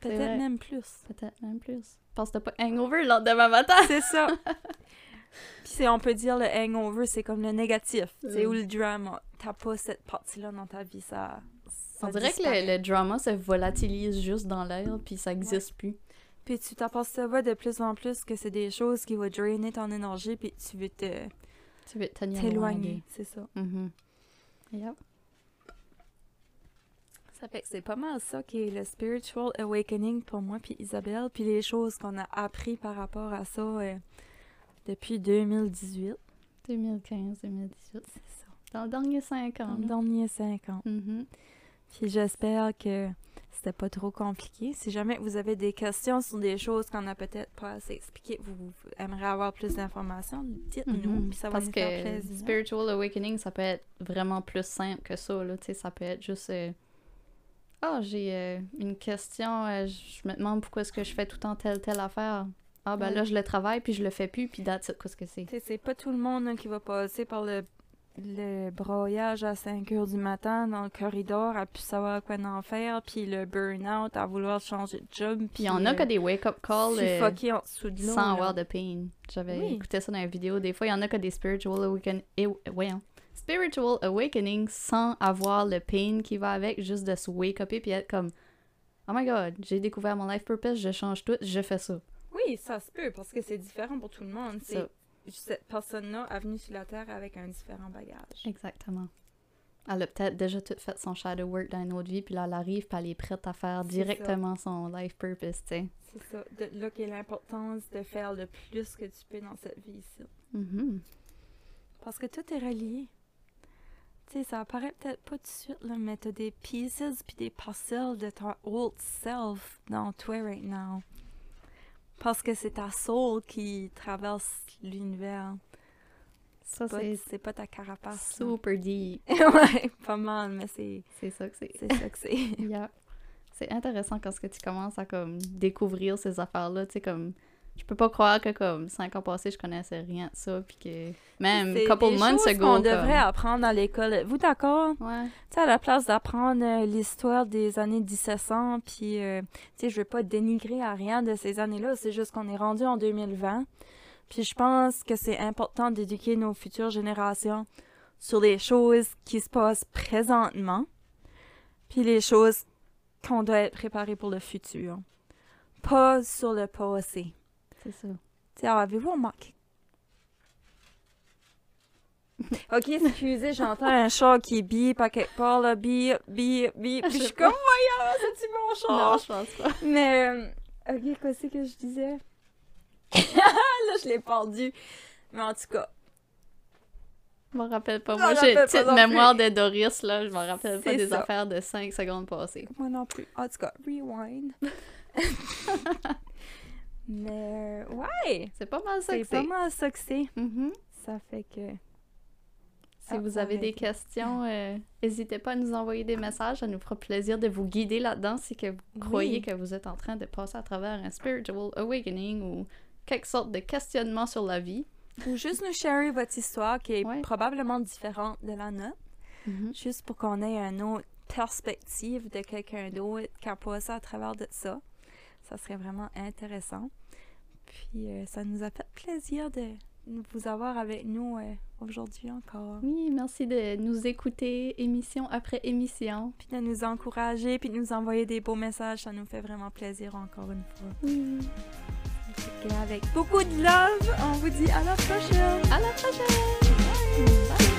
Peut-être même plus. Peut-être même plus. Parce que t'as pas hangover le lendemain matin. C'est ça. Puis c'est- on peut dire le hangover, c'est comme le négatif. C'est Mm. où le drama. T'as pas cette partie-là dans ta vie, ça. ça On dirait que le, le drama se volatilise juste dans l'air, puis ça existe plus. Puis tu t'aperçois de plus en plus que c'est des choses qui vont drainer ton énergie, puis tu veux te Tu veux t'éloigner. C'est ça. Mhm. Yep. Ça fait que c'est pas mal ça qui est le spiritual awakening pour moi puis Isabelle, puis les choses qu'on a appris par rapport à ça euh, depuis 2018. 2015, 2018. C'est ça. Dans le dernier 5 ans. Dans les là. derniers cinq ans. Mhm. Puis j'espère que c'était pas trop compliqué. Si jamais vous avez des questions sur des choses qu'on a peut-être pas assez expliquées, vous, aimeriez avoir plus d'informations, dites-nous, Mhm. puis ça va Parce nous que faire plaisir. Spiritual Awakening, ça peut être vraiment plus simple que ça. Là. Tu sais, Ça peut être juste. euh, Ah, j'ai euh, une question, euh, je me demande pourquoi est-ce que je fais tout le temps telle, telle affaire. Ah, ben Ouais. là, je le travaille, puis je le fais plus, puis it, qu'est-ce que c'est? C'est pas tout le monde hein, qui va passer par le, le broyage à 5 heures du matin dans le corridor à plus savoir quoi en faire, puis le burn-out à vouloir changer de job. Puis il y en a euh, que des wake-up calls euh, suffoquer en dessous de l'eau. sans là. avoir de pain. J'avais Oui. écouté ça dans une vidéo. Des fois, il y en a que des Spiritual Awakening. voyons. Spiritual Awakening sans avoir le pain qui va avec, juste de se wake-upper, puis être comme. Oh my god, j'ai découvert mon life purpose, je change tout, je fais ça. Oui, ça se peut, parce que c'est différent pour tout le monde. C'est cette personne-là est venue sur la Terre avec un différent bagage. Exactement. Elle a peut-être déjà tout fait son shadow work dans une autre vie, puis là, elle arrive, puis elle est prête à faire directement son life purpose, tu sais. C'est ça. De là qu'est l'importance de faire le plus que tu peux dans cette vie ici. Mhm. Parce que tout est relié. Tu sais, ça apparaît peut-être pas tout de suite, là, mais t'as des pieces puis des parcelles de ton old self dans toi right now. Parce que c'est ta soul qui traverse l'univers. Ça, c'est C'est pas ta carapace. là. super deep. ouais, pas mal, mais c'est C'est ça que c'est. c'est ça que c'est. Yeah. C'est intéressant quand ce que tu commences à comme découvrir ces affaires-là, tu sais comme je peux pas croire que comme cinq ans passés je connaissais rien de ça puis que même couple des months ago qu'on comme- devrait apprendre à l'école. Êtes-vous d'accord? ouais Tu sais, à la place d'apprendre euh, l'histoire des années 1700, puis, euh, tu sais, je veux pas dénigrer à rien de ces années-là, c'est juste qu'on est rendu en 2020. Puis je pense que c'est important d'éduquer nos futures générations sur les choses qui se passent présentement, puis les choses qu'on doit être préparé pour le futur. Pas sur le passé. C'est ça Tu sais, avez-vous remarqué? ok, excusez, j'entends un chat qui bip à quelque part, là, bip, bip, bip. Puis je suis comme, voyons, c'est-tu mon non chat? je pense pas Mais, euh, ok, qu'est-ce que je disais? là, je l'ai perdu. Mais en tout cas, je m'en rappelle pas moi j'ai une petite non mémoire de Doris là je m'en rappelle pas des ça. affaires de 5 secondes passées moi non plus. En tout cas, rewind. Mais, ouais, c'est pas mal ça c'est que c'est pas mal ça que c'est. Mhm. Ça fait que... Si Ah, vous avez des questions, euh, n'hésitez pas à nous envoyer des messages. Ça nous fera plaisir de vous guider là-dedans si que vous Oui. croyez que vous êtes en train de passer à travers un spiritual awakening ou quelque sorte de questionnement sur la vie. Ou juste nous share votre histoire qui est Ouais. probablement différente de la nôtre, juste pour qu'on ait une autre perspective de quelqu'un d'autre qui a passé à travers de ça. Ça serait vraiment intéressant. Puis euh, ça nous a fait plaisir de vous avoir avec nous euh, aujourd'hui encore. Oui, merci de nous écouter émission après émission. Puis de nous encourager, puis de nous envoyer des beaux messages. Ça nous fait vraiment plaisir encore une fois. Que avec beaucoup de love, on vous dit à la prochaine! À la prochaine!